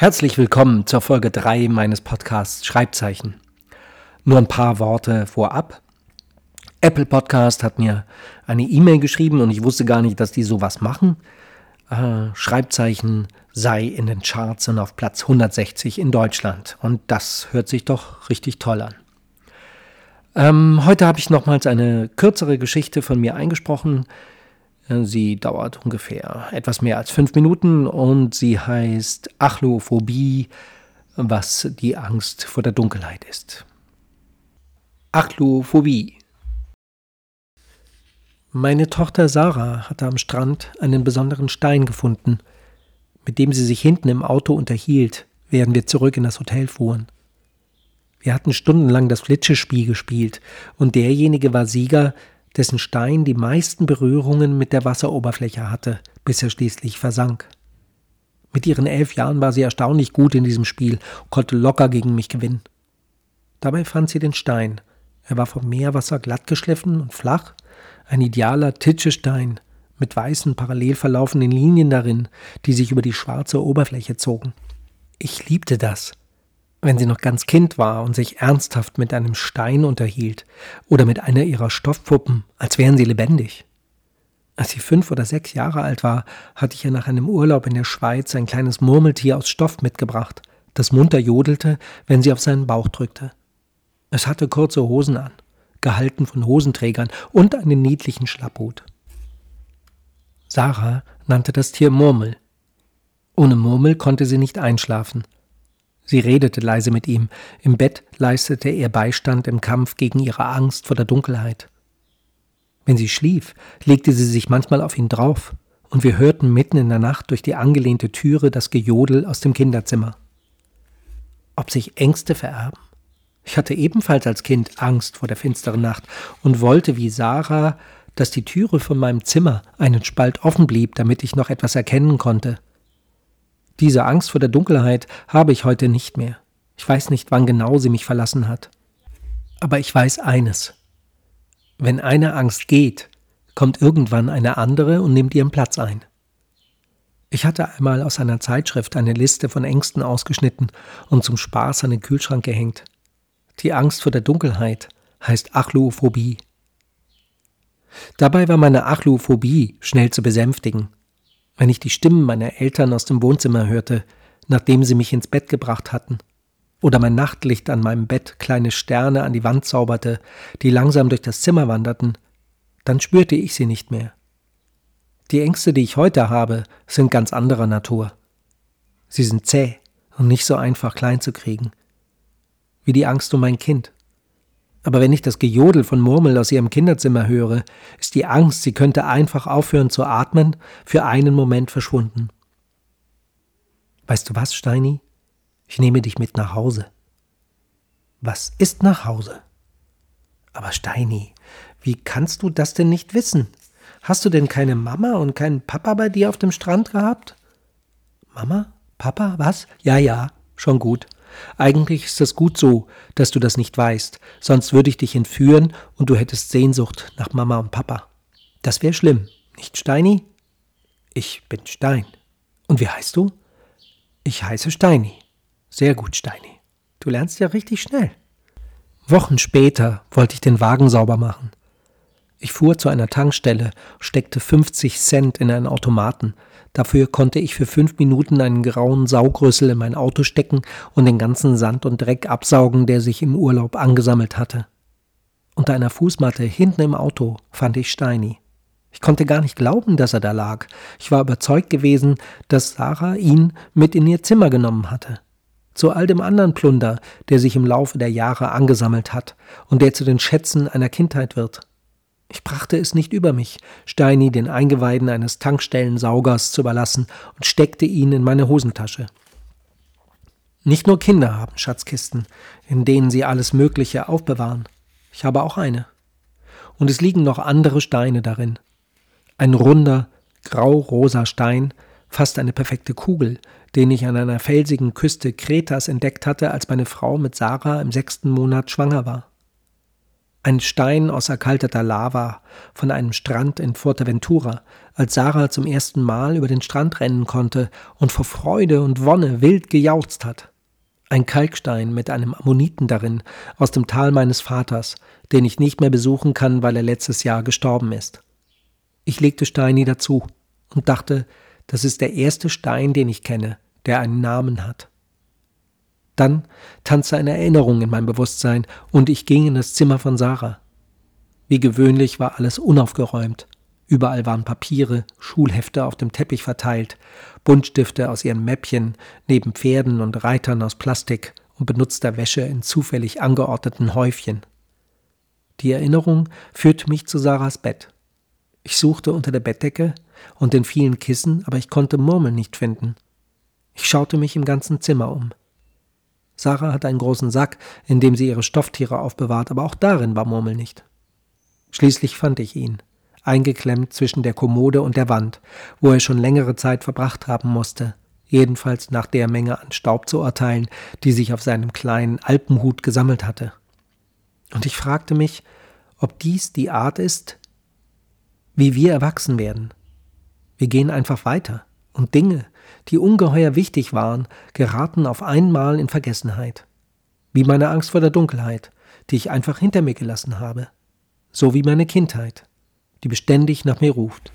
Herzlich willkommen zur Folge 3 meines Podcasts Schreibzeichen. Nur ein paar Worte vorab. Apple Podcast hat mir eine E-Mail geschrieben und ich wusste gar nicht, dass die sowas machen. Äh, Schreibzeichen sei in den Charts und auf Platz 160 in Deutschland. Und das hört sich doch richtig toll an. Ähm, heute habe ich nochmals eine kürzere Geschichte von mir eingesprochen. Sie dauert ungefähr etwas mehr als fünf Minuten und sie heißt Achlophobie, was die Angst vor der Dunkelheit ist. Achlophobie. Meine Tochter Sarah hatte am Strand einen besonderen Stein gefunden, mit dem sie sich hinten im Auto unterhielt, während wir zurück in das Hotel fuhren. Wir hatten stundenlang das Flitschespiel gespielt, und derjenige war Sieger, dessen Stein die meisten Berührungen mit der Wasseroberfläche hatte, bis er schließlich versank. Mit ihren elf Jahren war sie erstaunlich gut in diesem Spiel und konnte locker gegen mich gewinnen. Dabei fand sie den Stein. Er war vom Meerwasser glatt geschliffen und flach, ein idealer Titschestein mit weißen parallel verlaufenden Linien darin, die sich über die schwarze Oberfläche zogen. Ich liebte das wenn sie noch ganz Kind war und sich ernsthaft mit einem Stein unterhielt oder mit einer ihrer Stoffpuppen, als wären sie lebendig. Als sie fünf oder sechs Jahre alt war, hatte ich ihr nach einem Urlaub in der Schweiz ein kleines Murmeltier aus Stoff mitgebracht, das munter jodelte, wenn sie auf seinen Bauch drückte. Es hatte kurze Hosen an, gehalten von Hosenträgern und einen niedlichen Schlapphut. Sarah nannte das Tier Murmel. Ohne Murmel konnte sie nicht einschlafen – Sie redete leise mit ihm. Im Bett leistete er Beistand im Kampf gegen ihre Angst vor der Dunkelheit. Wenn sie schlief, legte sie sich manchmal auf ihn drauf, und wir hörten mitten in der Nacht durch die angelehnte Türe das Gejodel aus dem Kinderzimmer. Ob sich Ängste vererben? Ich hatte ebenfalls als Kind Angst vor der finsteren Nacht und wollte wie Sarah, dass die Türe von meinem Zimmer einen Spalt offen blieb, damit ich noch etwas erkennen konnte. Diese Angst vor der Dunkelheit habe ich heute nicht mehr. Ich weiß nicht, wann genau sie mich verlassen hat. Aber ich weiß eines. Wenn eine Angst geht, kommt irgendwann eine andere und nimmt ihren Platz ein. Ich hatte einmal aus einer Zeitschrift eine Liste von Ängsten ausgeschnitten und zum Spaß an den Kühlschrank gehängt. Die Angst vor der Dunkelheit heißt Achluophobie. Dabei war meine Achluophobie schnell zu besänftigen wenn ich die Stimmen meiner Eltern aus dem Wohnzimmer hörte, nachdem sie mich ins Bett gebracht hatten, oder mein Nachtlicht an meinem Bett kleine Sterne an die Wand zauberte, die langsam durch das Zimmer wanderten, dann spürte ich sie nicht mehr. Die Ängste, die ich heute habe, sind ganz anderer Natur. Sie sind zäh und nicht so einfach klein zu kriegen. Wie die Angst um mein Kind. Aber wenn ich das Gejodel von Murmel aus ihrem Kinderzimmer höre, ist die Angst, sie könnte einfach aufhören zu atmen, für einen Moment verschwunden. Weißt du was, Steini? Ich nehme dich mit nach Hause. Was ist nach Hause? Aber Steini, wie kannst du das denn nicht wissen? Hast du denn keine Mama und keinen Papa bei dir auf dem Strand gehabt? Mama? Papa? Was? Ja, ja, schon gut. Eigentlich ist es gut so, dass du das nicht weißt, sonst würde ich dich entführen und du hättest Sehnsucht nach Mama und Papa. Das wäre schlimm, nicht Steini? Ich bin Stein. Und wie heißt du? Ich heiße Steini. Sehr gut, Steini. Du lernst ja richtig schnell. Wochen später wollte ich den Wagen sauber machen. Ich fuhr zu einer Tankstelle, steckte 50 Cent in einen Automaten, Dafür konnte ich für fünf Minuten einen grauen Saugrüssel in mein Auto stecken und den ganzen Sand und Dreck absaugen, der sich im Urlaub angesammelt hatte. Unter einer Fußmatte hinten im Auto fand ich Steini. Ich konnte gar nicht glauben, dass er da lag. Ich war überzeugt gewesen, dass Sarah ihn mit in ihr Zimmer genommen hatte. Zu all dem anderen Plunder, der sich im Laufe der Jahre angesammelt hat und der zu den Schätzen einer Kindheit wird. Ich brachte es nicht über mich, Steini den Eingeweiden eines Tankstellensaugers zu überlassen und steckte ihn in meine Hosentasche. Nicht nur Kinder haben Schatzkisten, in denen sie alles Mögliche aufbewahren. Ich habe auch eine. Und es liegen noch andere Steine darin. Ein runder, grau-rosa Stein, fast eine perfekte Kugel, den ich an einer felsigen Küste Kretas entdeckt hatte, als meine Frau mit Sarah im sechsten Monat schwanger war. Ein Stein aus erkalteter Lava von einem Strand in Fuerteventura, als Sarah zum ersten Mal über den Strand rennen konnte und vor Freude und Wonne wild gejauchzt hat. Ein Kalkstein mit einem Ammoniten darin aus dem Tal meines Vaters, den ich nicht mehr besuchen kann, weil er letztes Jahr gestorben ist. Ich legte Steini dazu und dachte, das ist der erste Stein, den ich kenne, der einen Namen hat. Dann tanzte eine Erinnerung in mein Bewusstsein und ich ging in das Zimmer von Sarah. Wie gewöhnlich war alles unaufgeräumt. Überall waren Papiere, Schulhefte auf dem Teppich verteilt, Buntstifte aus ihren Mäppchen, neben Pferden und Reitern aus Plastik und benutzter Wäsche in zufällig angeordneten Häufchen. Die Erinnerung führte mich zu Sarahs Bett. Ich suchte unter der Bettdecke und den vielen Kissen, aber ich konnte Murmeln nicht finden. Ich schaute mich im ganzen Zimmer um. Sarah hat einen großen Sack, in dem sie ihre Stofftiere aufbewahrt, aber auch darin war Murmel nicht. Schließlich fand ich ihn, eingeklemmt zwischen der Kommode und der Wand, wo er schon längere Zeit verbracht haben musste, jedenfalls nach der Menge an Staub zu urteilen, die sich auf seinem kleinen Alpenhut gesammelt hatte. Und ich fragte mich, ob dies die Art ist, wie wir erwachsen werden. Wir gehen einfach weiter und Dinge, die ungeheuer wichtig waren, geraten auf einmal in Vergessenheit. Wie meine Angst vor der Dunkelheit, die ich einfach hinter mir gelassen habe. So wie meine Kindheit, die beständig nach mir ruft.